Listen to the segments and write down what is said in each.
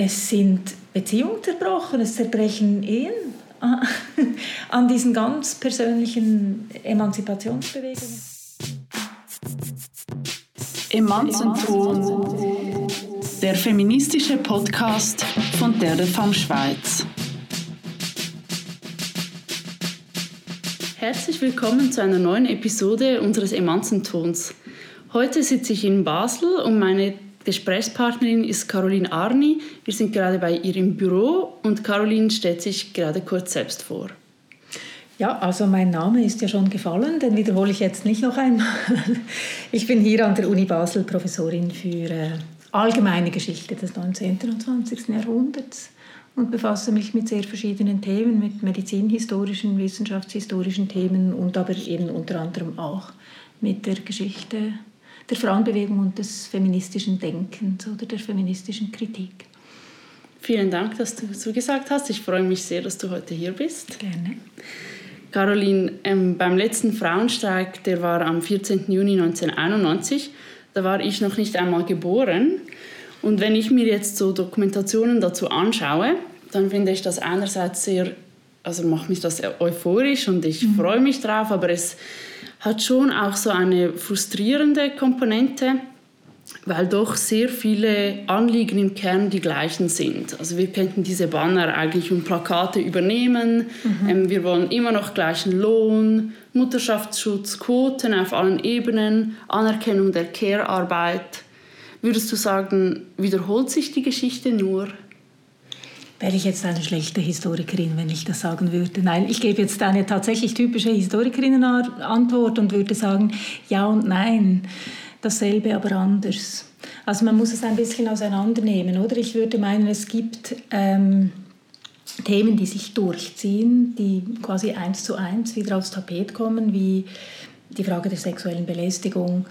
es sind Beziehungen zerbrochen, es zerbrechen Ehen an diesen ganz persönlichen Emanzipationsbewegungen. Emanzenton, der feministische Podcast von der Femme Schweiz. Herzlich willkommen zu einer neuen Episode unseres Emanzentons. Heute sitze ich in Basel und meine Gesprächspartnerin ist Caroline Arni. Wir sind gerade bei ihr im Büro und Caroline stellt sich gerade kurz selbst vor. Ja, also mein Name ist ja schon gefallen, den wiederhole ich jetzt nicht noch einmal. Ich bin hier an der Uni Basel Professorin für äh, allgemeine Geschichte des 19. und 20. Jahrhunderts und befasse mich mit sehr verschiedenen Themen, mit medizinhistorischen, wissenschaftshistorischen Themen und aber eben unter anderem auch mit der Geschichte der Frauenbewegung und des feministischen Denkens oder der feministischen Kritik. Vielen Dank, dass du zugesagt hast. Ich freue mich sehr, dass du heute hier bist. Gerne. Caroline, ähm, beim letzten Frauenstreik, der war am 14. Juni 1991, da war ich noch nicht einmal geboren. Und wenn ich mir jetzt so Dokumentationen dazu anschaue, dann finde ich das einerseits sehr, also macht mich das euphorisch und ich mhm. freue mich drauf, aber es hat schon auch so eine frustrierende Komponente, weil doch sehr viele Anliegen im Kern die gleichen sind. Also wir könnten diese Banner eigentlich und Plakate übernehmen. Mhm. Ähm, wir wollen immer noch gleichen Lohn, Mutterschaftsschutz, Quoten auf allen Ebenen, Anerkennung der Care-Arbeit. Würdest du sagen, wiederholt sich die Geschichte nur? Wäre ich jetzt eine schlechte Historikerin, wenn ich das sagen würde? Nein, ich gebe jetzt eine tatsächlich typische Historikerinnen-Antwort und würde sagen, ja und nein. Dasselbe, aber anders. Also man muss es ein bisschen auseinandernehmen, oder? Ich würde meinen, es gibt ähm, Themen, die sich durchziehen, die quasi eins zu eins wieder aufs Tapet kommen, wie die Frage der sexuellen Belästigung,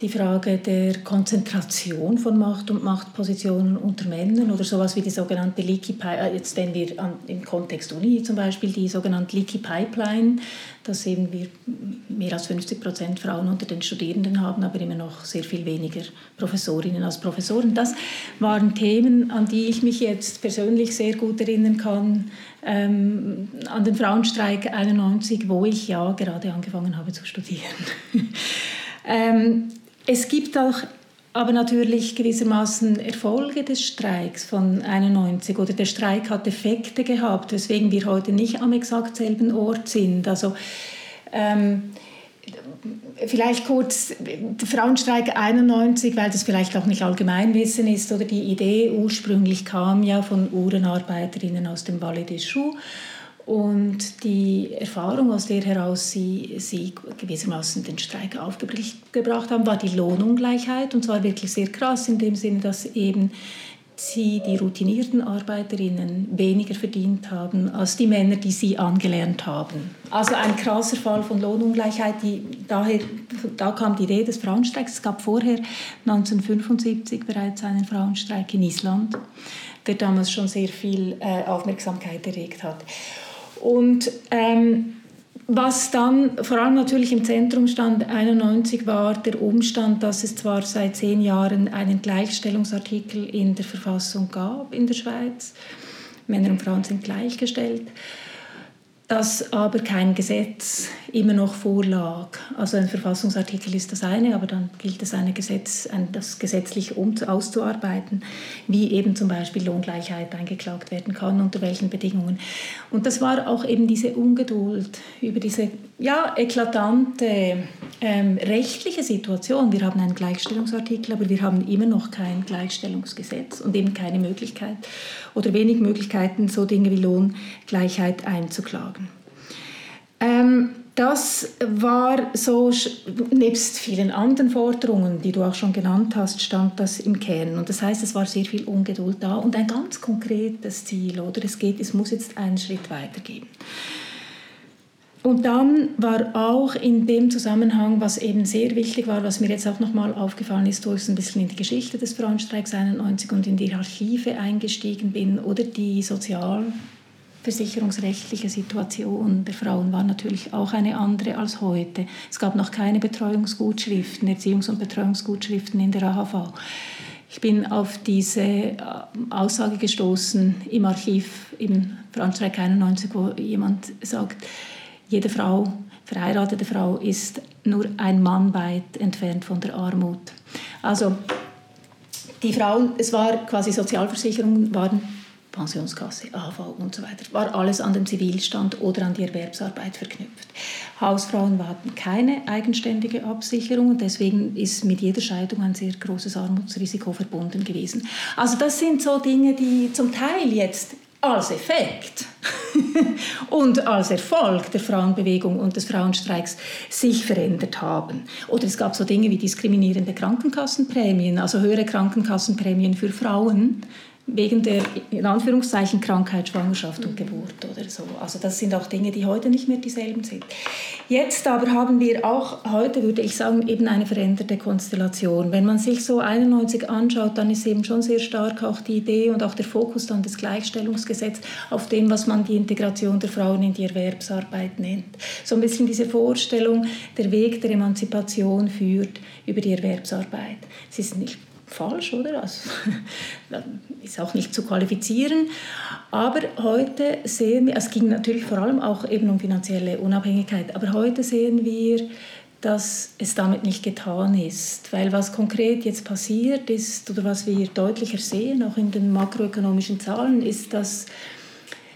die Frage der Konzentration von Macht und Machtpositionen unter Männern oder sowas wie die sogenannte Leaky Pipeline, äh, jetzt wenn wir an, im Kontext Uni zum Beispiel die sogenannte Leaky Pipeline, dass eben wir mehr als 50 Prozent Frauen unter den Studierenden haben, aber immer noch sehr viel weniger Professorinnen als Professoren. Das waren Themen, an die ich mich jetzt persönlich sehr gut erinnern kann, ähm, an den Frauenstreik 91, wo ich ja gerade angefangen habe zu studieren. ähm, es gibt auch aber natürlich gewissermaßen Erfolge des Streiks von 91 oder der Streik hat Effekte gehabt, weswegen wir heute nicht am exakt selben Ort sind. Also ähm, vielleicht kurz Frauenstreik 91, weil das vielleicht auch nicht Allgemeinwissen ist oder die Idee ursprünglich kam ja von Uhrenarbeiterinnen aus dem Valais des Choux und die Erfahrung, aus der heraus sie, sie gewissermaßen den Streik aufgebracht haben, war die Lohnungleichheit. Und zwar wirklich sehr krass in dem Sinne, dass eben sie, die routinierten Arbeiterinnen, weniger verdient haben als die Männer, die sie angelernt haben. Also ein krasser Fall von Lohnungleichheit. Die, daher, da kam die Idee des Frauenstreiks. Es gab vorher 1975 bereits einen Frauenstreik in Island, der damals schon sehr viel äh, Aufmerksamkeit erregt hat. Und ähm, was dann vor allem natürlich im Zentrum stand, 91 war der Umstand, dass es zwar seit zehn Jahren einen Gleichstellungsartikel in der Verfassung gab in der Schweiz, Männer und Frauen sind gleichgestellt, dass aber kein Gesetz immer noch vorlag. Also ein Verfassungsartikel ist das eine, aber dann gilt es, Gesetz, das gesetzlich um, auszuarbeiten, wie eben zum Beispiel Lohngleichheit eingeklagt werden kann, unter welchen Bedingungen. Und das war auch eben diese Ungeduld über diese ja, eklatante ähm, rechtliche Situation. Wir haben einen Gleichstellungsartikel, aber wir haben immer noch kein Gleichstellungsgesetz und eben keine Möglichkeit oder wenig Möglichkeiten, so Dinge wie Lohngleichheit einzuklagen. Ähm, das war so, nebst vielen anderen Forderungen, die du auch schon genannt hast, stand das im Kern. Und das heißt, es war sehr viel Ungeduld da und ein ganz konkretes Ziel, oder? Es geht, es muss jetzt einen Schritt weitergehen. Und dann war auch in dem Zusammenhang, was eben sehr wichtig war, was mir jetzt auch nochmal aufgefallen ist, wo ich ein bisschen in die Geschichte des Frauenstreiks 91 und in die Archive eingestiegen bin, oder die Sozial- versicherungsrechtliche Situation der Frauen war natürlich auch eine andere als heute. Es gab noch keine Betreuungsgutschriften, Erziehungs- und Betreuungsgutschriften in der AHV. ich bin auf diese äh, Aussage gestoßen im Archiv im Frauenstreik 91, wo jemand sagt, jede Frau, verheiratete Frau ist nur ein Mann weit entfernt von der Armut. Also die Frauen, es war quasi Sozialversicherungen waren Pensionskasse, AV und so weiter, war alles an den Zivilstand oder an die Erwerbsarbeit verknüpft. Hausfrauen hatten keine eigenständige Absicherung und deswegen ist mit jeder Scheidung ein sehr großes Armutsrisiko verbunden gewesen. Also das sind so Dinge, die zum Teil jetzt als Effekt und als Erfolg der Frauenbewegung und des Frauenstreiks sich verändert haben. Oder es gab so Dinge wie diskriminierende Krankenkassenprämien, also höhere Krankenkassenprämien für Frauen wegen der in Anführungszeichen Krankheit, Schwangerschaft und Geburt oder so. Also das sind auch Dinge, die heute nicht mehr dieselben sind. Jetzt aber haben wir auch heute, würde ich sagen, eben eine veränderte Konstellation. Wenn man sich so 91 anschaut, dann ist eben schon sehr stark auch die Idee und auch der Fokus dann des Gleichstellungsgesetzes auf dem, was man die Integration der Frauen in die Erwerbsarbeit nennt. So ein bisschen diese Vorstellung, der Weg der Emanzipation führt über die Erwerbsarbeit. Es ist nicht falsch, oder? Also, ist auch nicht zu qualifizieren. Aber heute sehen wir, es ging natürlich vor allem auch eben um finanzielle Unabhängigkeit, aber heute sehen wir, dass es damit nicht getan ist. Weil was konkret jetzt passiert ist, oder was wir deutlicher sehen, auch in den makroökonomischen Zahlen, ist, dass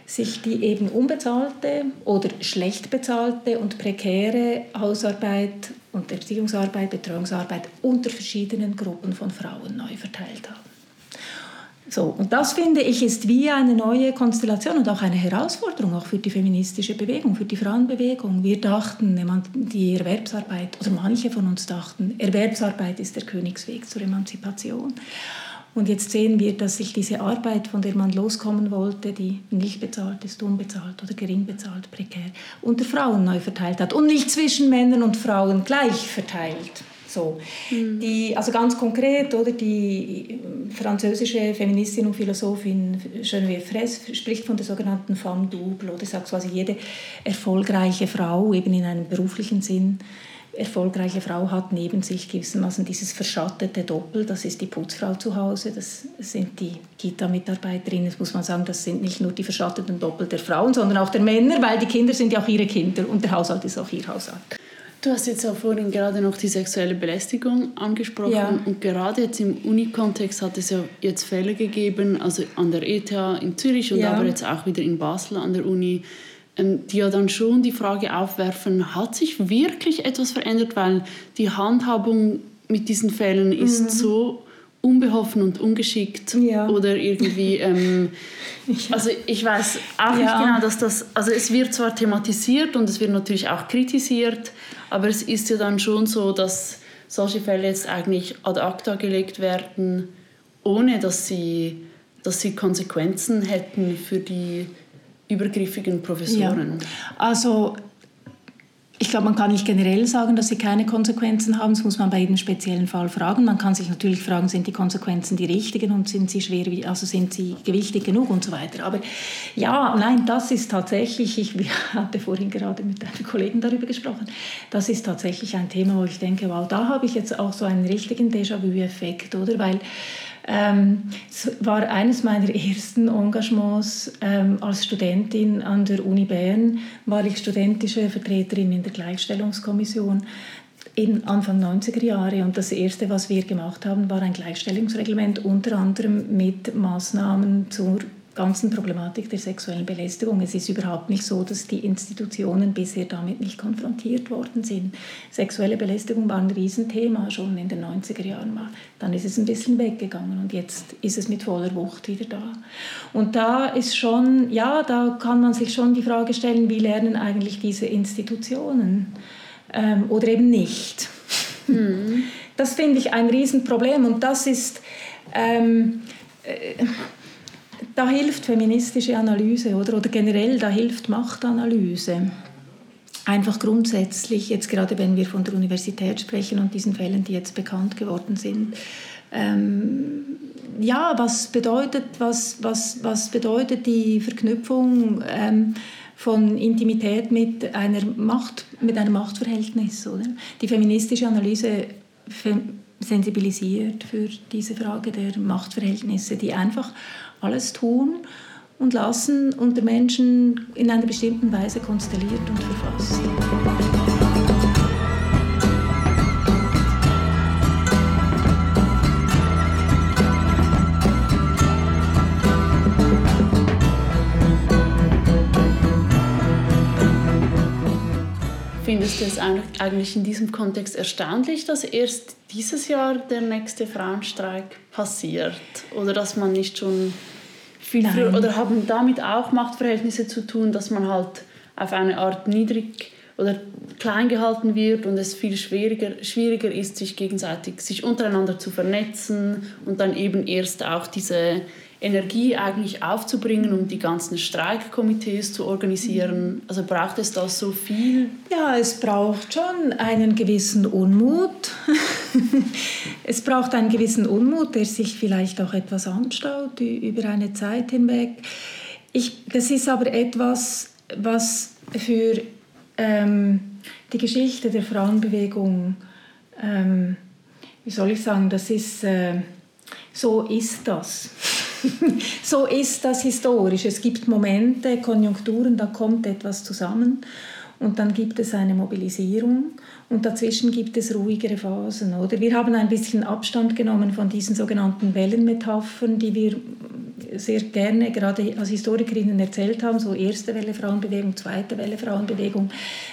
sich die eben unbezahlte oder schlecht bezahlte und prekäre Hausarbeit und Erziehungsarbeit, Betreuungsarbeit unter verschiedenen Gruppen von Frauen neu verteilt haben. So, und das finde ich ist wie eine neue Konstellation und auch eine Herausforderung auch für die feministische Bewegung, für die Frauenbewegung. Wir dachten, die Erwerbsarbeit, oder manche von uns dachten, Erwerbsarbeit ist der Königsweg zur Emanzipation. Und jetzt sehen wir, dass sich diese Arbeit, von der man loskommen wollte, die nicht bezahlt ist, unbezahlt oder gering bezahlt, prekär, unter Frauen neu verteilt hat und nicht zwischen Männern und Frauen gleich verteilt. So. Mhm. Die, also ganz konkret, oder, die französische Feministin und Philosophin Geneviève Fraisse spricht von der sogenannten Femme double, oder sagt quasi jede erfolgreiche Frau, eben in einem beruflichen Sinn, erfolgreiche Frau hat neben sich gewissermaßen dieses verschattete Doppel. Das ist die Putzfrau zu Hause, das sind die Kita-Mitarbeiterinnen. Das muss man sagen, das sind nicht nur die verschatteten Doppel der Frauen, sondern auch der Männer, weil die Kinder sind ja auch ihre Kinder und der Haushalt ist auch ihr Haushalt. Du hast jetzt auch vorhin gerade noch die sexuelle Belästigung angesprochen ja. und gerade jetzt im Uni-Kontext hat es ja jetzt Fälle gegeben, also an der ETH in Zürich und ja. aber jetzt auch wieder in Basel an der Uni, die ja dann schon die Frage aufwerfen, hat sich wirklich etwas verändert, weil die Handhabung mit diesen Fällen ist mhm. so unbeholfen und ungeschickt ja. oder irgendwie ähm, also ich weiß auch ja. nicht genau dass das also es wird zwar thematisiert und es wird natürlich auch kritisiert aber es ist ja dann schon so dass solche Fälle jetzt eigentlich ad acta gelegt werden ohne dass sie dass sie Konsequenzen hätten für die übergriffigen Professoren? Ja. Also ich glaube, man kann nicht generell sagen, dass sie keine Konsequenzen haben. Das muss man bei jedem speziellen Fall fragen. Man kann sich natürlich fragen, sind die Konsequenzen die richtigen und sind sie schwer, also sind sie gewichtig genug und so weiter. Aber ja, nein, das ist tatsächlich, ich hatte vorhin gerade mit einem Kollegen darüber gesprochen, das ist tatsächlich ein Thema, wo ich denke, wow, da habe ich jetzt auch so einen richtigen Déjà-vu-Effekt, oder? Weil ähm, es war eines meiner ersten Engagements ähm, als Studentin an der Uni Bern, war ich studentische Vertreterin in der Gleichstellungskommission in Anfang 90er Jahre. Und das erste, was wir gemacht haben, war ein Gleichstellungsreglement unter anderem mit Maßnahmen zur ganzen Problematik der sexuellen Belästigung. Es ist überhaupt nicht so, dass die Institutionen bisher damit nicht konfrontiert worden sind. Sexuelle Belästigung war ein Riesenthema schon in den 90er Jahren. Dann ist es ein bisschen weggegangen und jetzt ist es mit voller Wucht wieder da. Und da ist schon, ja, da kann man sich schon die Frage stellen, wie lernen eigentlich diese Institutionen ähm, oder eben nicht. Mhm. Das finde ich ein Riesenproblem und das ist... Ähm, äh, da hilft feministische Analyse oder, oder generell, da hilft Machtanalyse. Einfach grundsätzlich, jetzt gerade wenn wir von der Universität sprechen und diesen Fällen, die jetzt bekannt geworden sind, ähm, ja, was bedeutet, was, was, was bedeutet die Verknüpfung ähm, von Intimität mit, einer Macht, mit einem Machtverhältnis? Oder? Die feministische Analyse sensibilisiert für diese Frage der Machtverhältnisse, die einfach alles tun und lassen und der Menschen in einer bestimmten Weise konstelliert und verfasst. Findest du es eigentlich in diesem Kontext erstaunlich, dass erst dieses Jahr der nächste Frauenstreik passiert? Oder dass man nicht schon viel Nein. früher, oder haben damit auch Machtverhältnisse zu tun, dass man halt auf eine Art niedrig oder klein gehalten wird und es viel schwieriger, schwieriger ist, sich gegenseitig, sich untereinander zu vernetzen und dann eben erst auch diese Energie eigentlich aufzubringen, um die ganzen Streikkomitees zu organisieren? Also braucht es da so viel? Ja, es braucht schon einen gewissen Unmut. es braucht einen gewissen Unmut, der sich vielleicht auch etwas anstaut über eine Zeit hinweg. Ich, das ist aber etwas, was für ähm, die Geschichte der Frauenbewegung, ähm, wie soll ich sagen, das ist, äh, so ist das. so ist das historisch. Es gibt Momente, Konjunkturen, da kommt etwas zusammen und dann gibt es eine Mobilisierung und dazwischen gibt es ruhigere Phasen. Oder? Wir haben ein bisschen Abstand genommen von diesen sogenannten Wellenmetaphern, die wir sehr gerne gerade als Historikerinnen erzählt haben, so erste Welle Frauenbewegung, zweite Welle Frauenbewegung.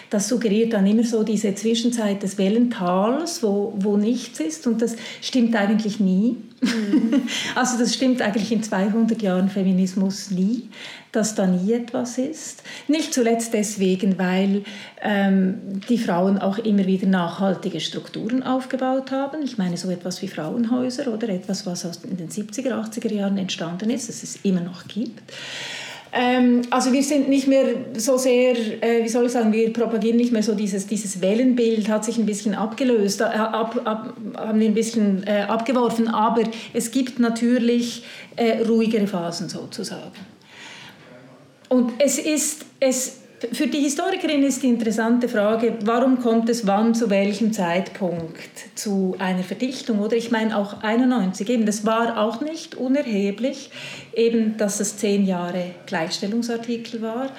Das suggeriert dann immer so diese Zwischenzeit des Wellentals, wo, wo nichts ist und das stimmt eigentlich nie. Mhm. Also das stimmt eigentlich in 200 Jahren Feminismus nie, dass da nie etwas ist. Nicht zuletzt deswegen, weil ähm, die Frauen auch immer wieder nachhaltige Strukturen aufgebaut haben. Ich meine so etwas wie Frauenhäuser oder etwas, was aus in den 70er, 80er Jahren entstanden ist, das es immer noch gibt. Ähm, also wir sind nicht mehr so sehr, äh, wie soll ich sagen, wir propagieren nicht mehr so dieses, dieses Wellenbild, hat sich ein bisschen abgelöst, äh, ab, ab, haben wir ein bisschen äh, abgeworfen, aber es gibt natürlich äh, ruhigere Phasen sozusagen. Und es ist, es für die Historikerin ist die interessante Frage, warum kommt es wann zu welchem Zeitpunkt zu einer Verdichtung? Oder ich meine auch 91, eben, das war auch nicht unerheblich, eben, dass es zehn Jahre Gleichstellungsartikel war,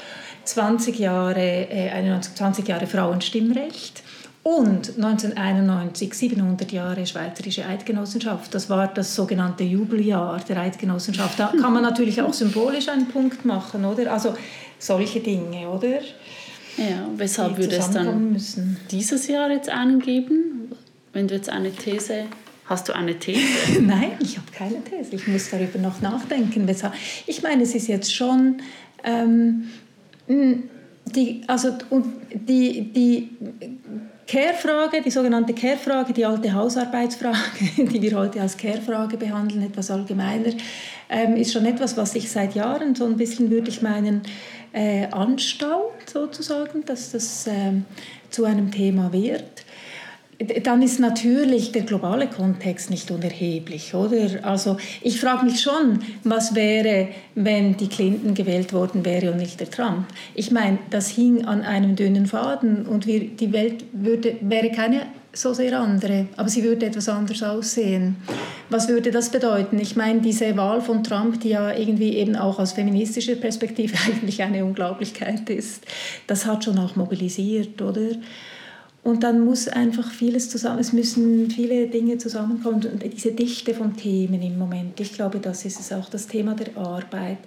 20 Jahre, äh, 20 Jahre Frauenstimmrecht. Und 1991, 700 Jahre Schweizerische Eidgenossenschaft, das war das sogenannte Jubeljahr der Eidgenossenschaft. Da kann man natürlich auch symbolisch einen Punkt machen, oder? Also solche Dinge, oder? Ja, weshalb würde es dann müssen. dieses Jahr jetzt einen geben? Wenn du jetzt eine These Hast du eine These? Nein, ich habe keine These. Ich muss darüber noch nachdenken. Ich meine, es ist jetzt schon ähm, die, also, die, die Care-Frage, die sogenannte Care-Frage, die alte Hausarbeitsfrage, die wir heute als Care-Frage behandeln, etwas allgemeiner, ähm, ist schon etwas, was sich seit Jahren so ein bisschen, würde ich meinen, äh, anstaut, sozusagen, dass das äh, zu einem Thema wird. Dann ist natürlich der globale Kontext nicht unerheblich, oder? Also ich frage mich schon, was wäre, wenn die Clinton gewählt worden wäre und nicht der Trump. Ich meine, das hing an einem dünnen Faden und wir, die Welt würde, wäre keine so sehr andere, aber sie würde etwas anders aussehen. Was würde das bedeuten? Ich meine, diese Wahl von Trump, die ja irgendwie eben auch aus feministischer Perspektive eigentlich eine Unglaublichkeit ist, das hat schon auch mobilisiert, oder? Und dann muss einfach vieles zusammen, es müssen viele Dinge zusammenkommen und diese Dichte von Themen im Moment. Ich glaube, das ist es auch, das Thema der Arbeit,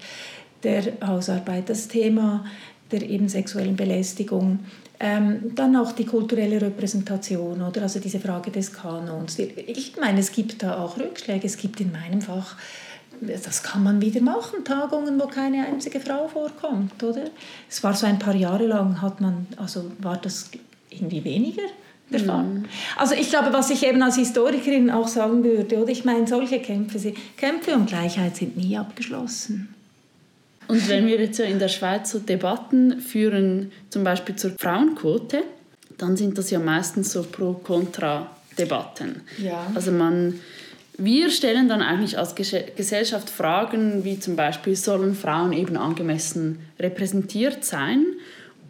der Hausarbeit, das Thema der eben sexuellen Belästigung, ähm, dann auch die kulturelle Repräsentation, oder? Also diese Frage des Kanons. Ich meine, es gibt da auch Rückschläge. Es gibt in meinem Fach, das kann man wieder machen, Tagungen, wo keine einzige Frau vorkommt, oder? Es war so ein paar Jahre lang, hat man, also war das irgendwie weniger der Fall. Mhm. Also ich glaube, was ich eben als Historikerin auch sagen würde, oder? Ich meine, solche Kämpfe, Kämpfe um Gleichheit sind nie abgeschlossen. Und wenn wir jetzt in der Schweiz so Debatten führen, zum Beispiel zur Frauenquote, dann sind das ja meistens so Pro-Kontra-Debatten. Ja. Also man, wir stellen dann eigentlich als Gesellschaft Fragen wie zum Beispiel, sollen Frauen eben angemessen repräsentiert sein?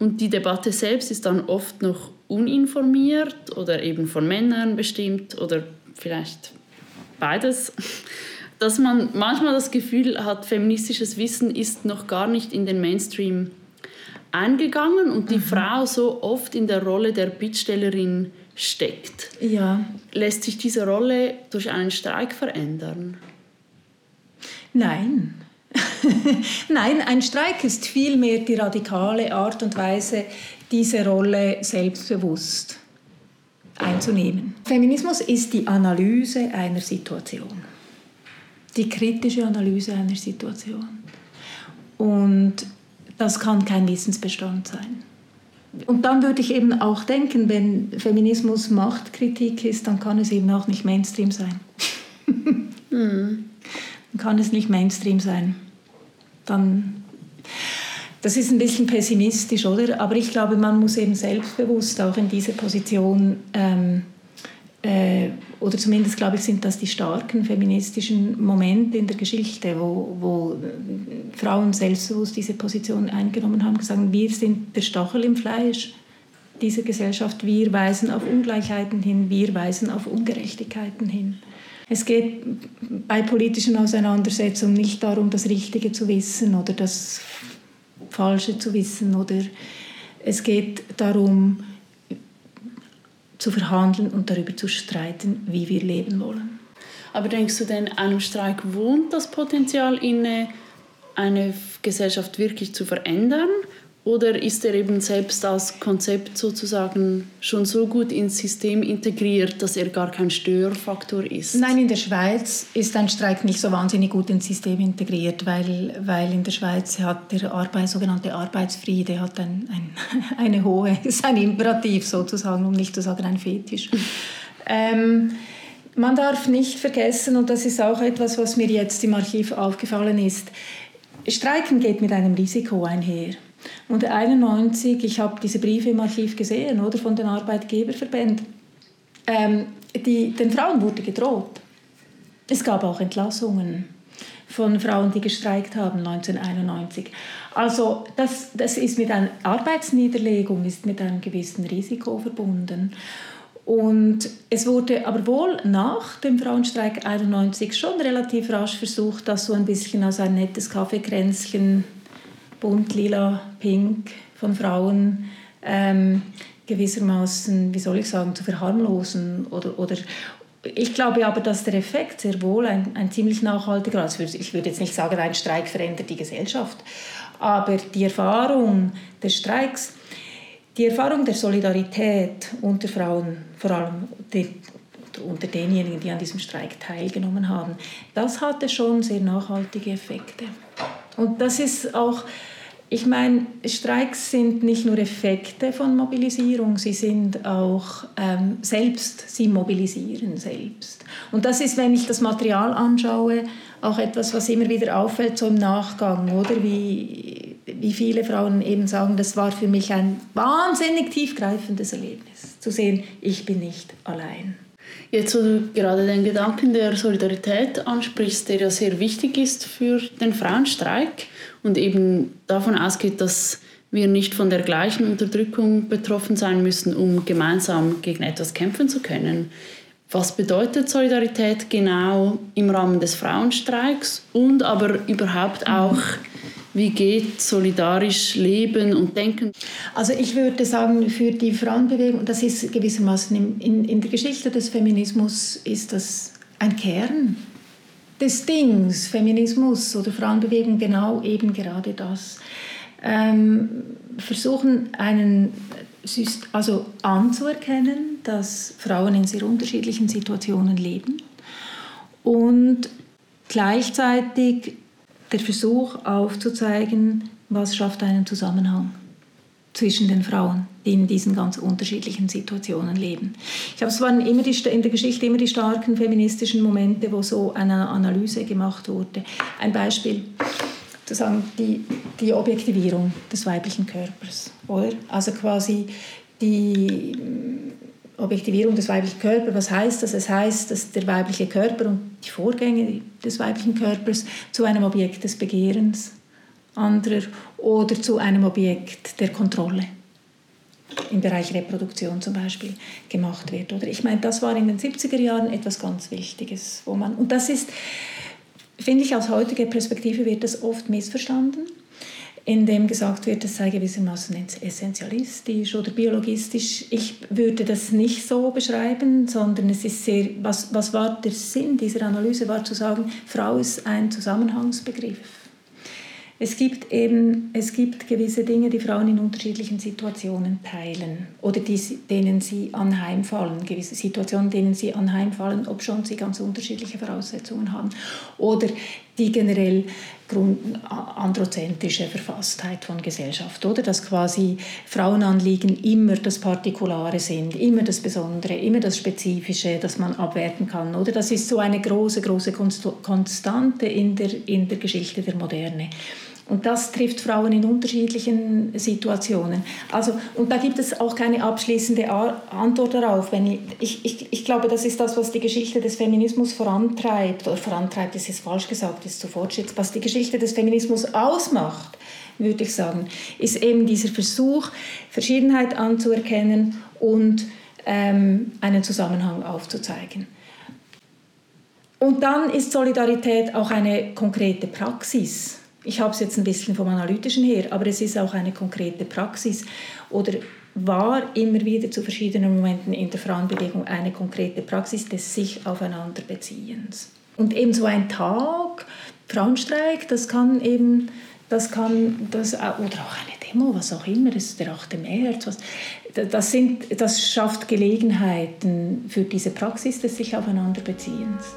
Und die Debatte selbst ist dann oft noch uninformiert oder eben von Männern bestimmt oder vielleicht beides, dass man manchmal das Gefühl hat, feministisches Wissen ist noch gar nicht in den Mainstream eingegangen und die mhm. Frau so oft in der Rolle der Bittstellerin steckt. Ja. Lässt sich diese Rolle durch einen Streik verändern? Nein. Nein, ein Streik ist vielmehr die radikale Art und Weise, diese Rolle selbstbewusst einzunehmen. Feminismus ist die Analyse einer Situation, die kritische Analyse einer Situation. Und das kann kein Wissensbestand sein. Und dann würde ich eben auch denken, wenn Feminismus Machtkritik ist, dann kann es eben auch nicht Mainstream sein. mhm. Dann kann es nicht Mainstream sein. Dann, das ist ein bisschen pessimistisch, oder? Aber ich glaube, man muss eben selbstbewusst auch in diese Position ähm, äh, oder zumindest glaube ich, sind das die starken feministischen Momente in der Geschichte, wo, wo Frauen selbstbewusst diese Position eingenommen haben, gesagt, wir sind der Stachel im Fleisch dieser Gesellschaft, wir weisen auf Ungleichheiten hin, wir weisen auf Ungerechtigkeiten hin. Es geht bei politischen Auseinandersetzungen nicht darum, das Richtige zu wissen oder das Falsche zu wissen, oder es geht darum, zu verhandeln und darüber zu streiten, wie wir leben wollen. Aber denkst du denn, einem Streik wohnt das Potenzial inne, eine Gesellschaft wirklich zu verändern? Oder ist er eben selbst als Konzept sozusagen schon so gut ins System integriert, dass er gar kein Störfaktor ist? Nein, in der Schweiz ist ein Streik nicht so wahnsinnig gut ins System integriert, weil, weil in der Schweiz hat der Arbeit, sogenannte Arbeitsfriede hat ein, ein, eine hohe, ist ein Imperativ sozusagen, um nicht zu sagen ein Fetisch. ähm, man darf nicht vergessen, und das ist auch etwas, was mir jetzt im Archiv aufgefallen ist, Streiken geht mit einem Risiko einher. Und 91, ich habe diese Briefe im Archiv gesehen, oder von den Arbeitgeberverbänden, ähm, die, den Frauen wurde gedroht. Es gab auch Entlassungen von Frauen, die gestreikt haben 1991. Also das, das ist mit einer Arbeitsniederlegung, ist mit einem gewissen Risiko verbunden. Und es wurde aber wohl nach dem Frauenstreik 91 schon relativ rasch versucht, das so ein bisschen als ein nettes Kaffeekränzchen bunt, lila, pink von Frauen ähm, gewissermaßen, wie soll ich sagen, zu verharmlosen oder, oder ich glaube aber, dass der Effekt sehr wohl ein, ein ziemlich nachhaltiger. Also ich würde jetzt nicht sagen, ein Streik verändert die Gesellschaft, aber die Erfahrung des Streiks, die Erfahrung der Solidarität unter Frauen, vor allem die, unter denjenigen, die an diesem Streik teilgenommen haben, das hatte schon sehr nachhaltige Effekte. Und das ist auch ich meine, Streiks sind nicht nur Effekte von Mobilisierung, sie sind auch ähm, selbst, sie mobilisieren selbst. Und das ist, wenn ich das Material anschaue, auch etwas, was immer wieder auffällt, so im Nachgang, oder? Wie, wie viele Frauen eben sagen, das war für mich ein wahnsinnig tiefgreifendes Erlebnis, zu sehen, ich bin nicht allein. Jetzt, wo du gerade den Gedanken der Solidarität ansprichst, der ja sehr wichtig ist für den Frauenstreik, und eben davon ausgeht, dass wir nicht von der gleichen Unterdrückung betroffen sein müssen, um gemeinsam gegen etwas kämpfen zu können. Was bedeutet Solidarität genau im Rahmen des Frauenstreiks und aber überhaupt auch, wie geht solidarisch Leben und Denken? Also ich würde sagen, für die Frauenbewegung, das ist gewissermaßen in, in, in der Geschichte des Feminismus, ist das ein Kern des Dings, Feminismus oder Frauenbewegung, genau eben gerade das. Ähm, versuchen einen also anzuerkennen, dass Frauen in sehr unterschiedlichen Situationen leben und gleichzeitig der Versuch aufzuzeigen, was schafft einen Zusammenhang zwischen den Frauen, die in diesen ganz unterschiedlichen Situationen leben. Ich glaube, es waren immer die, in der Geschichte immer die starken feministischen Momente, wo so eine Analyse gemacht wurde. Ein Beispiel, sozusagen die, die Objektivierung des weiblichen Körpers, oder? Also quasi die Objektivierung des weiblichen Körpers. Was heißt das? Es heißt, dass der weibliche Körper und die Vorgänge des weiblichen Körpers zu einem Objekt des Begehrens anderer oder zu einem Objekt der Kontrolle. im Bereich Reproduktion zum Beispiel gemacht wird. Oder ich meine, das war in den 70er Jahren etwas ganz Wichtiges, wo man und das ist, finde ich, aus heutiger Perspektive wird das oft missverstanden in dem gesagt wird, es sei gewissermaßen essentialistisch oder biologistisch. Ich würde das nicht so beschreiben, sondern es ist sehr, was, was war der Sinn dieser Analyse, war zu sagen, Frau ist ein Zusammenhangsbegriff. Es gibt eben es gibt gewisse Dinge, die Frauen in unterschiedlichen Situationen teilen oder die, denen sie anheimfallen, gewisse Situationen, denen sie anheimfallen, obschon sie ganz unterschiedliche Voraussetzungen haben. Oder die generell androzentrische Verfasstheit von Gesellschaft, oder? Dass quasi Frauenanliegen immer das Partikulare sind, immer das Besondere, immer das Spezifische, das man abwerten kann, oder? Das ist so eine große, große Konstante in der, in der Geschichte der Moderne. Und das trifft Frauen in unterschiedlichen Situationen. Also, und da gibt es auch keine abschließende Antwort darauf. Wenn ich, ich, ich, ich glaube, das ist das, was die Geschichte des Feminismus vorantreibt. Oder vorantreibt ist jetzt falsch gesagt, ist zu fortschritt. Was die Geschichte des Feminismus ausmacht, würde ich sagen, ist eben dieser Versuch, Verschiedenheit anzuerkennen und ähm, einen Zusammenhang aufzuzeigen. Und dann ist Solidarität auch eine konkrete Praxis ich habe es jetzt ein bisschen vom Analytischen her, aber es ist auch eine konkrete Praxis oder war immer wieder zu verschiedenen Momenten in der Frauenbewegung eine konkrete Praxis des sich aufeinander Beziehens. Und eben so ein Tag, Frauenstreik, das kann eben, das kann, das, oder auch eine Demo, was auch immer, das ist der 8. März, was, das, sind, das schafft Gelegenheiten für diese Praxis des sich aufeinander Beziehens.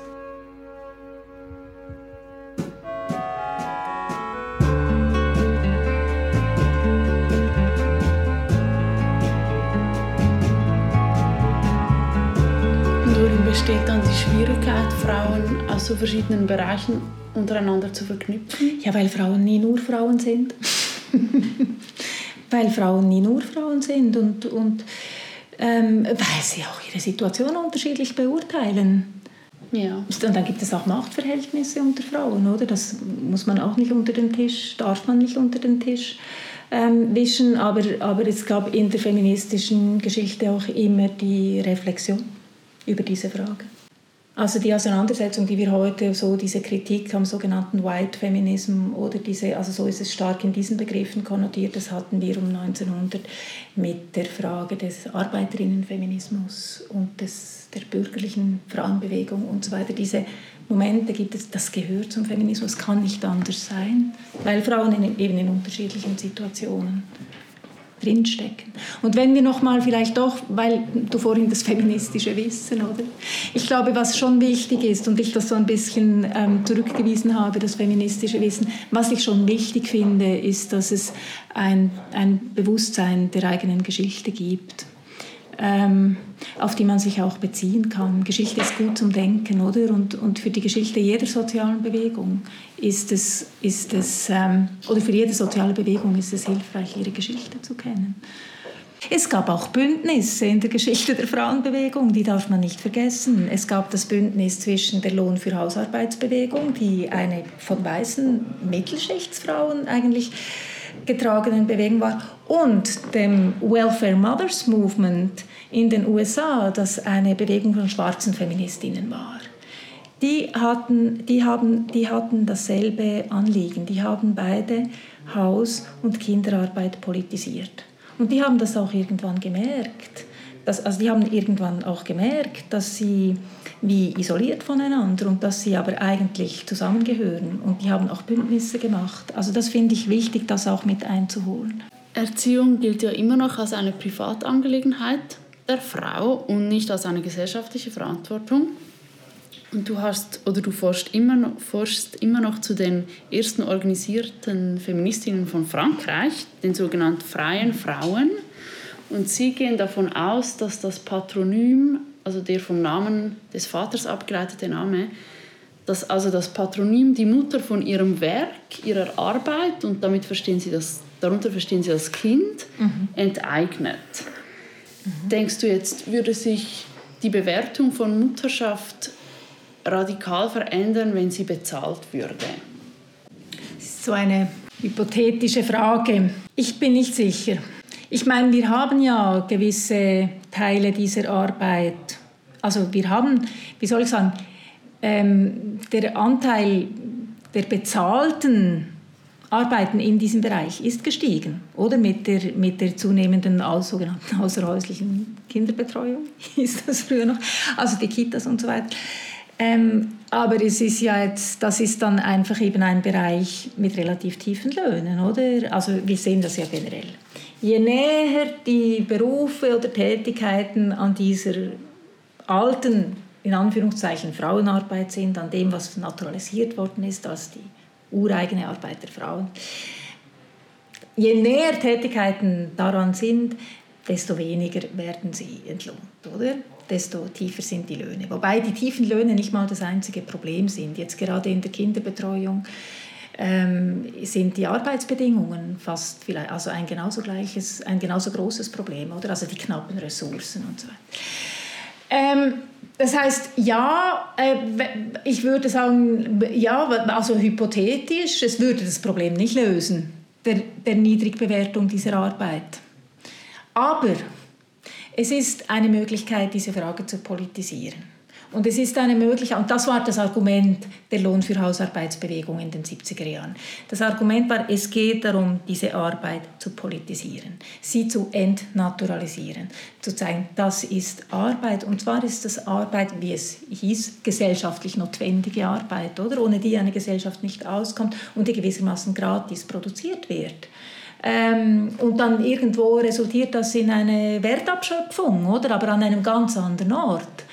Besteht dann die Schwierigkeit, Frauen aus so verschiedenen Bereichen untereinander zu verknüpfen? Ja, weil Frauen nie nur Frauen sind. weil Frauen nie nur Frauen sind und, und ähm, weil sie auch ihre Situation unterschiedlich beurteilen. Ja. Und dann gibt es auch Machtverhältnisse unter Frauen, oder? Das muss man auch nicht unter den Tisch, darf man nicht unter den Tisch ähm, wischen, aber, aber es gab in der feministischen Geschichte auch immer die Reflexion über diese Frage. Also die Auseinandersetzung, die wir heute, so diese Kritik am sogenannten White Feminism oder diese, also so ist es stark in diesen Begriffen konnotiert, das hatten wir um 1900 mit der Frage des Arbeiterinnenfeminismus und des, der bürgerlichen Frauenbewegung und so weiter. Diese Momente gibt es, das gehört zum Feminismus, kann nicht anders sein, weil Frauen in, eben in unterschiedlichen Situationen drinstecken. Und wenn wir noch mal vielleicht doch, weil du vorhin das feministische Wissen, oder? Ich glaube, was schon wichtig ist und ich das so ein bisschen ähm, zurückgewiesen habe, das feministische Wissen, was ich schon wichtig finde, ist, dass es ein, ein Bewusstsein der eigenen Geschichte gibt ähm, auf die man sich auch beziehen kann. Geschichte ist gut zum Denken, oder? Und, und für die Geschichte jeder sozialen Bewegung ist es, ist es ähm, oder für jede soziale Bewegung ist es hilfreich, ihre Geschichte zu kennen. Es gab auch Bündnisse in der Geschichte der Frauenbewegung, die darf man nicht vergessen. Es gab das Bündnis zwischen der Lohn- für Hausarbeitsbewegung, die eine von weißen Mittelschichtsfrauen eigentlich getragenen Bewegung war, und dem Welfare Mothers Movement in den USA, das eine Bewegung von schwarzen Feministinnen war. Die hatten, die, haben, die hatten dasselbe Anliegen. Die haben beide Haus- und Kinderarbeit politisiert. Und die haben das auch irgendwann gemerkt. Dass, also die haben irgendwann auch gemerkt, dass sie wie isoliert voneinander und dass sie aber eigentlich zusammengehören. Und die haben auch Bündnisse gemacht. Also das finde ich wichtig, das auch mit einzuholen. Erziehung gilt ja immer noch als eine Privatangelegenheit der Frau und nicht als eine gesellschaftliche Verantwortung. Und du hast oder du forschst immer noch, forschst immer noch zu den ersten organisierten Feministinnen von Frankreich, den sogenannten Freien Frauen. Und sie gehen davon aus, dass das Patronym also der vom Namen des Vaters abgeleitete Name, dass also das Patronym die Mutter von ihrem Werk, ihrer Arbeit und damit verstehen sie das, darunter verstehen sie das Kind, mhm. enteignet. Mhm. Denkst du jetzt, würde sich die Bewertung von Mutterschaft radikal verändern, wenn sie bezahlt würde? Das ist so eine hypothetische Frage. Ich bin nicht sicher. Ich meine, wir haben ja gewisse Teile dieser Arbeit. Also wir haben, wie soll ich sagen, ähm, der Anteil der bezahlten Arbeiten in diesem Bereich ist gestiegen, oder mit der, mit der zunehmenden sogenannten außerhäuslichen Kinderbetreuung, hieß das früher noch, also die Kitas und so weiter. Ähm, aber es ist ja jetzt, das ist dann einfach eben ein Bereich mit relativ tiefen Löhnen, oder? Also wir sehen das ja generell. Je näher die Berufe oder Tätigkeiten an dieser alten, in Anführungszeichen, Frauenarbeit sind, an dem, was naturalisiert worden ist als die ureigene Arbeit der Frauen, je näher Tätigkeiten daran sind, desto weniger werden sie entlohnt, oder? Desto tiefer sind die Löhne. Wobei die tiefen Löhne nicht mal das einzige Problem sind. Jetzt gerade in der Kinderbetreuung ähm, sind die Arbeitsbedingungen fast vielleicht also ein genauso gleiches, ein genauso großes Problem, oder? Also die knappen Ressourcen und so weiter. Ähm, das heißt, ja, äh, ich würde sagen, ja, also hypothetisch, es würde das Problem nicht lösen, der, der Niedrigbewertung dieser Arbeit. Aber es ist eine Möglichkeit, diese Frage zu politisieren. Und es ist eine Möglichkeit, und das war das Argument der Lohn für Hausarbeitsbewegung in den 70er Jahren. Das Argument war, es geht darum, diese Arbeit zu politisieren, sie zu entnaturalisieren, zu zeigen, das ist Arbeit. Und zwar ist das Arbeit, wie es hieß, gesellschaftlich notwendige Arbeit, oder? Ohne die eine Gesellschaft nicht auskommt und die gewissermaßen gratis produziert wird. Ähm, und dann irgendwo resultiert das in eine Wertabschöpfung, oder? Aber an einem ganz anderen Ort.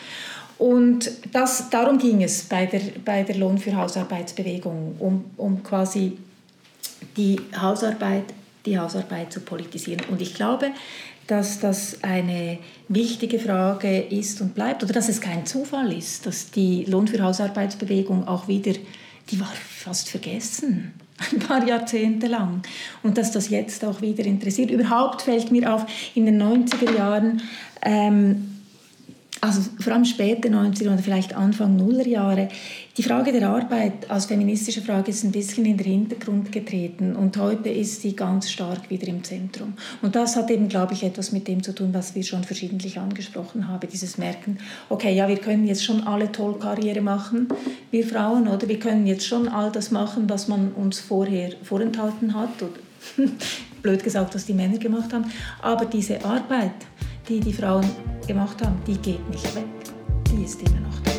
Und das, darum ging es bei der, bei der Lohn für Hausarbeitsbewegung, um, um quasi die Hausarbeit, die Hausarbeit zu politisieren. Und ich glaube, dass das eine wichtige Frage ist und bleibt, oder dass es kein Zufall ist, dass die Lohn für Hausarbeitsbewegung auch wieder, die war fast vergessen, ein paar Jahrzehnte lang. Und dass das jetzt auch wieder interessiert. Überhaupt fällt mir auf, in den 90er Jahren ähm, also vor allem späte 90er oder vielleicht Anfang Nullerjahre, die Frage der Arbeit als feministische Frage ist ein bisschen in den Hintergrund getreten und heute ist sie ganz stark wieder im Zentrum. Und das hat eben, glaube ich, etwas mit dem zu tun, was wir schon verschiedentlich angesprochen haben, dieses Merken, okay, ja, wir können jetzt schon alle toll Karriere machen, wir Frauen, oder? Wir können jetzt schon all das machen, was man uns vorher vorenthalten hat, oder? Blöd gesagt, was die Männer gemacht haben, aber diese Arbeit, die die Frauen gemacht haben, die geht nicht weg. Die ist immer noch da.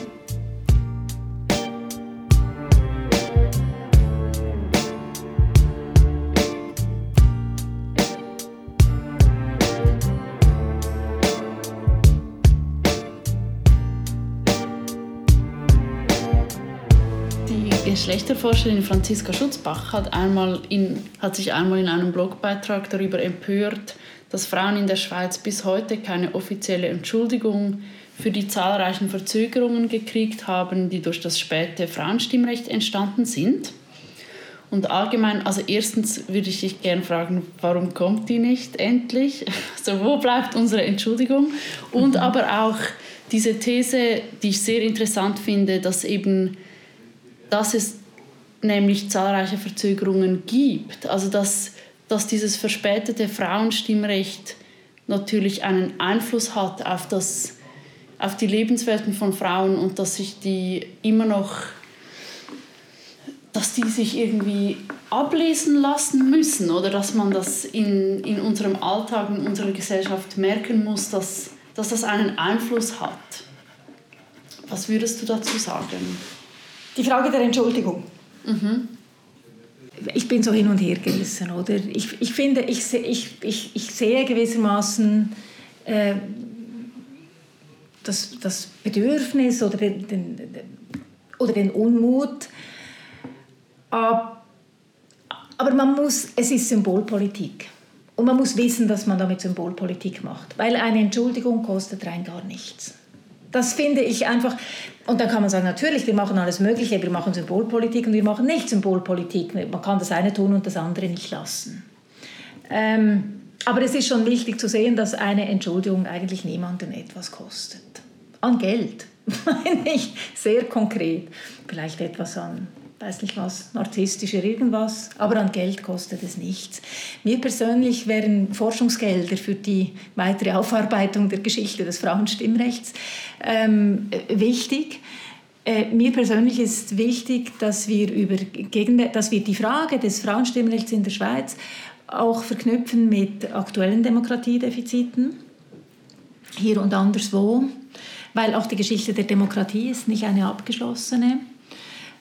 Geschlechterforscherin Franziska Schutzbach hat, einmal in, hat sich einmal in einem Blogbeitrag darüber empört, dass Frauen in der Schweiz bis heute keine offizielle Entschuldigung für die zahlreichen Verzögerungen gekriegt haben, die durch das späte Frauenstimmrecht entstanden sind. Und allgemein, also erstens würde ich dich gerne fragen, warum kommt die nicht endlich? Also wo bleibt unsere Entschuldigung? Und mhm. aber auch diese These, die ich sehr interessant finde, dass eben, dass es nämlich zahlreiche Verzögerungen gibt. Also dass dass dieses verspätete Frauenstimmrecht natürlich einen Einfluss hat auf, das, auf die Lebenswelten von Frauen und dass sich die immer noch dass die sich irgendwie ablesen lassen müssen oder dass man das in, in unserem Alltag, in unserer Gesellschaft merken muss, dass, dass das einen Einfluss hat. Was würdest du dazu sagen? Die Frage der Entschuldigung. Mhm ich bin so hin und her gerissen, oder? Ich, ich finde, ich, ich, ich, ich sehe gewissermaßen äh, das, das Bedürfnis oder den, den, oder den Unmut, aber man muss, es ist Symbolpolitik. Und man muss wissen, dass man damit Symbolpolitik macht, weil eine Entschuldigung kostet rein gar nichts. Das finde ich einfach, und dann kann man sagen, natürlich, wir machen alles Mögliche, wir machen Symbolpolitik und wir machen nicht Symbolpolitik. Man kann das eine tun und das andere nicht lassen. Ähm, aber es ist schon wichtig zu sehen, dass eine Entschuldigung eigentlich niemanden etwas kostet. An Geld, meine ich, sehr konkret. Vielleicht etwas an weiß nicht was, narzisstischer irgendwas, aber an Geld kostet es nichts. Mir persönlich wären Forschungsgelder für die weitere Aufarbeitung der Geschichte des Frauenstimmrechts ähm, wichtig. Äh, mir persönlich ist wichtig, dass wir, über, dass wir die Frage des Frauenstimmrechts in der Schweiz auch verknüpfen mit aktuellen Demokratiedefiziten, hier und anderswo, weil auch die Geschichte der Demokratie ist nicht eine abgeschlossene.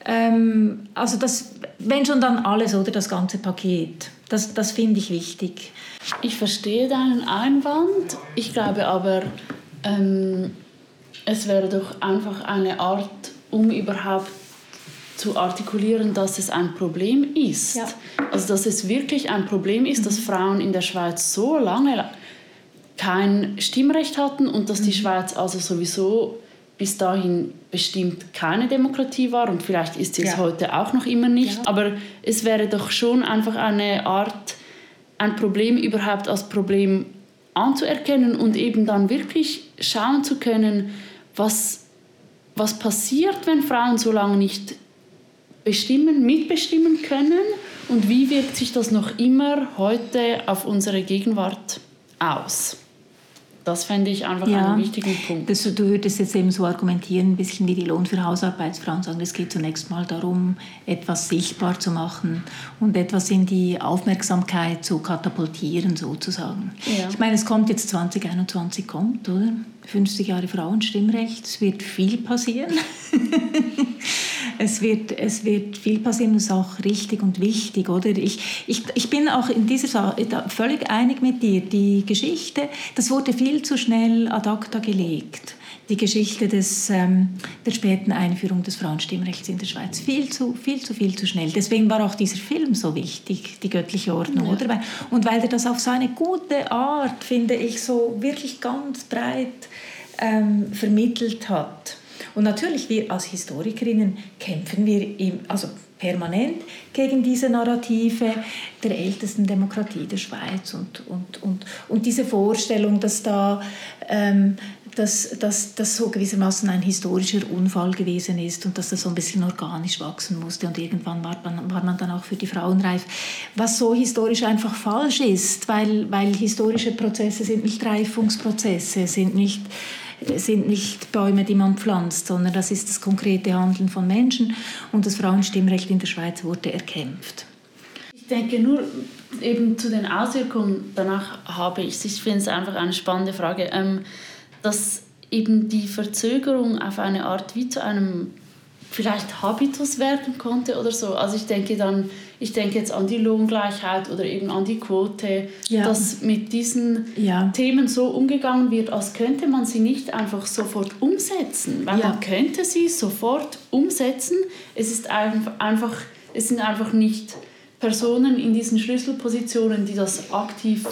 Ähm, also das, wenn schon dann alles oder das ganze Paket, das, das finde ich wichtig. Ich verstehe deinen Einwand, ich glaube aber, ähm, es wäre doch einfach eine Art um überhaupt zu artikulieren, dass es ein Problem ist. Ja. Also dass es wirklich ein Problem ist, mhm. dass Frauen in der Schweiz so lange kein Stimmrecht hatten und dass die mhm. Schweiz also sowieso bis dahin bestimmt keine Demokratie war und vielleicht ist sie es ja. heute auch noch immer nicht. Ja. Aber es wäre doch schon einfach eine Art, ein Problem überhaupt als Problem anzuerkennen und eben dann wirklich schauen zu können, was was passiert, wenn Frauen so lange nicht bestimmen, mitbestimmen können und wie wirkt sich das noch immer heute auf unsere Gegenwart aus? Das fände ich einfach ja, einen wichtigen Punkt. Das, du würdest jetzt eben so argumentieren, ein bisschen wie die Lohn für Hausarbeitsfrauen sagen, es geht zunächst mal darum, etwas sichtbar zu machen und etwas in die Aufmerksamkeit zu katapultieren sozusagen. Ja. Ich meine, es kommt jetzt 2021, kommt, oder? 50 Jahre Frauenstimmrecht, es wird viel passieren. es, wird, es wird viel passieren, das ist auch richtig und wichtig. Oder? Ich, ich, ich bin auch in dieser Sache völlig einig mit dir. Die Geschichte, das wurde viel zu schnell ad acta gelegt. Die Geschichte des, ähm, der späten Einführung des Frauenstimmrechts in der Schweiz. Viel zu, viel zu, viel zu schnell. Deswegen war auch dieser Film so wichtig, die göttliche Ordnung. Ja. Oder? Und weil er das auf so eine gute Art, finde ich, so wirklich ganz breit ähm, vermittelt hat. Und natürlich, wir als Historikerinnen kämpfen wir im, also permanent gegen diese Narrative der ältesten Demokratie der Schweiz und, und, und, und diese Vorstellung, dass da ähm, dass, dass das so gewissermaßen ein historischer Unfall gewesen ist und dass das so ein bisschen organisch wachsen musste und irgendwann war man, war man dann auch für die Frauen reif. Was so historisch einfach falsch ist, weil, weil historische Prozesse sind nicht Reifungsprozesse, sind nicht sind nicht Bäume, die man pflanzt, sondern das ist das konkrete Handeln von Menschen und das Frauenstimmrecht in der Schweiz wurde erkämpft. Ich denke nur eben zu den Auswirkungen danach habe ich, ich finde es einfach eine spannende Frage, ähm, dass eben die Verzögerung auf eine Art wie zu einem vielleicht Habitus werden konnte oder so. Also ich denke dann, ich denke jetzt an die Lohngleichheit oder eben an die Quote, ja. dass mit diesen ja. Themen so umgegangen wird, als könnte man sie nicht einfach sofort umsetzen. Weil ja. man könnte sie sofort umsetzen. Es ist einfach, es sind einfach nicht Personen in diesen Schlüsselpositionen, die das aktiv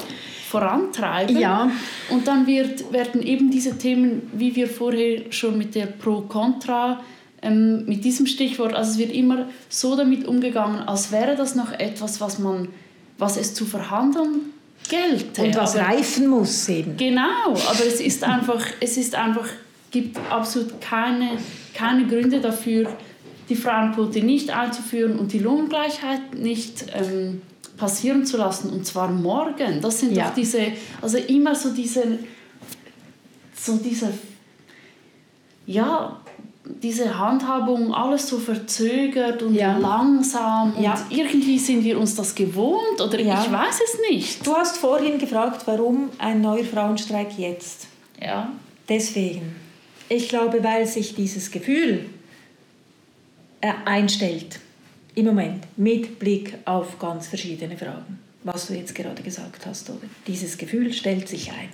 vorantreiben. Ja. Und dann wird, werden eben diese Themen, wie wir vorher schon mit der Pro-Contra ähm, mit diesem Stichwort, also es wird immer so damit umgegangen, als wäre das noch etwas, was, man, was es zu verhandeln gelte. Und was aber, reifen muss eben. Genau, aber es ist einfach, es ist einfach, gibt absolut keine, keine Gründe dafür, die Frauenquote nicht einzuführen und die Lohngleichheit nicht ähm, passieren zu lassen und zwar morgen. Das sind ja. doch diese, also immer so diese, so diese, ja, diese Handhabung alles so verzögert und ja. langsam und ja. irgendwie sind wir uns das gewohnt oder ja. ich weiß es nicht. Du hast vorhin gefragt, warum ein neuer Frauenstreik jetzt? Ja. Deswegen. Ich glaube, weil sich dieses Gefühl äh, einstellt im Moment mit Blick auf ganz verschiedene Fragen, was du jetzt gerade gesagt hast, oder? Dieses Gefühl stellt sich ein.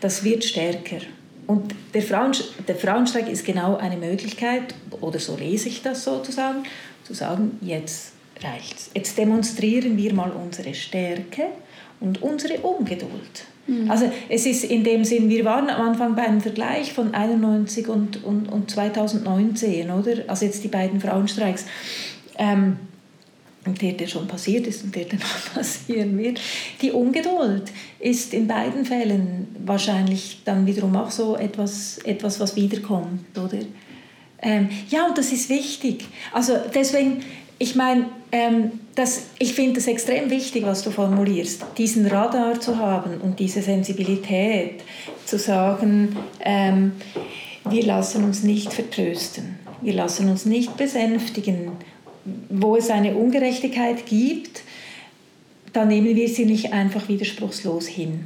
Das wird stärker und der, Frauen, der Frauenstreik ist genau eine Möglichkeit, oder so lese ich das sozusagen, zu sagen, jetzt reicht's. Jetzt demonstrieren wir mal unsere Stärke und unsere Ungeduld. Mhm. Also es ist in dem Sinn, wir waren am Anfang bei einem Vergleich von 91 und, und, und 2019, oder? Also jetzt die beiden Frauenstreiks. Ähm, und der, der schon passiert ist und der, der noch passieren wird. Die Ungeduld ist in beiden Fällen wahrscheinlich dann wiederum auch so etwas, etwas was wiederkommt, oder? Ähm, ja, und das ist wichtig. Also deswegen, ich meine, ähm, ich finde es extrem wichtig, was du formulierst, diesen Radar zu haben und diese Sensibilität zu sagen, ähm, wir lassen uns nicht vertrösten, wir lassen uns nicht besänftigen. Wo es eine Ungerechtigkeit gibt, dann nehmen wir sie nicht einfach widerspruchslos hin,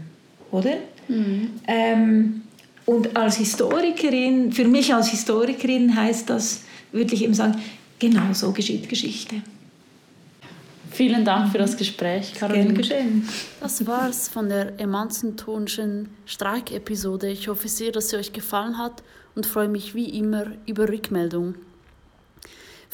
oder? Mhm. Ähm, und als Historikerin, für mich als Historikerin heißt das, würde ich eben sagen, genau so geschieht Geschichte. Vielen Dank für das Gespräch, Caroline. Gerne geschehen. Das war's von der Emanzentonschen Streikepisode. Ich hoffe sehr, dass sie euch gefallen hat und freue mich wie immer über Rückmeldung.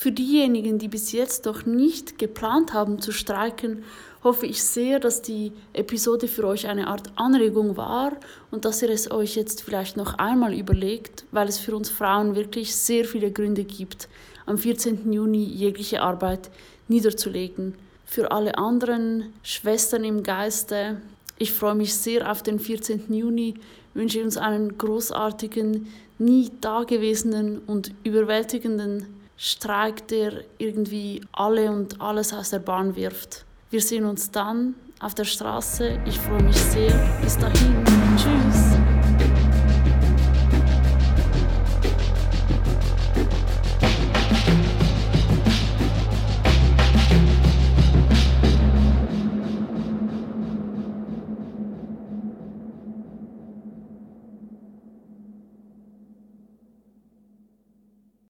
Für diejenigen, die bis jetzt noch nicht geplant haben zu streiken, hoffe ich sehr, dass die Episode für euch eine Art Anregung war und dass ihr es euch jetzt vielleicht noch einmal überlegt, weil es für uns Frauen wirklich sehr viele Gründe gibt, am 14. Juni jegliche Arbeit niederzulegen. Für alle anderen Schwestern im Geiste, ich freue mich sehr auf den 14. Juni, wünsche uns einen großartigen, nie dagewesenen und überwältigenden Streik, der irgendwie alle und alles aus der Bahn wirft. Wir sehen uns dann auf der Straße. Ich freue mich sehr. Bis dahin. Tschüss.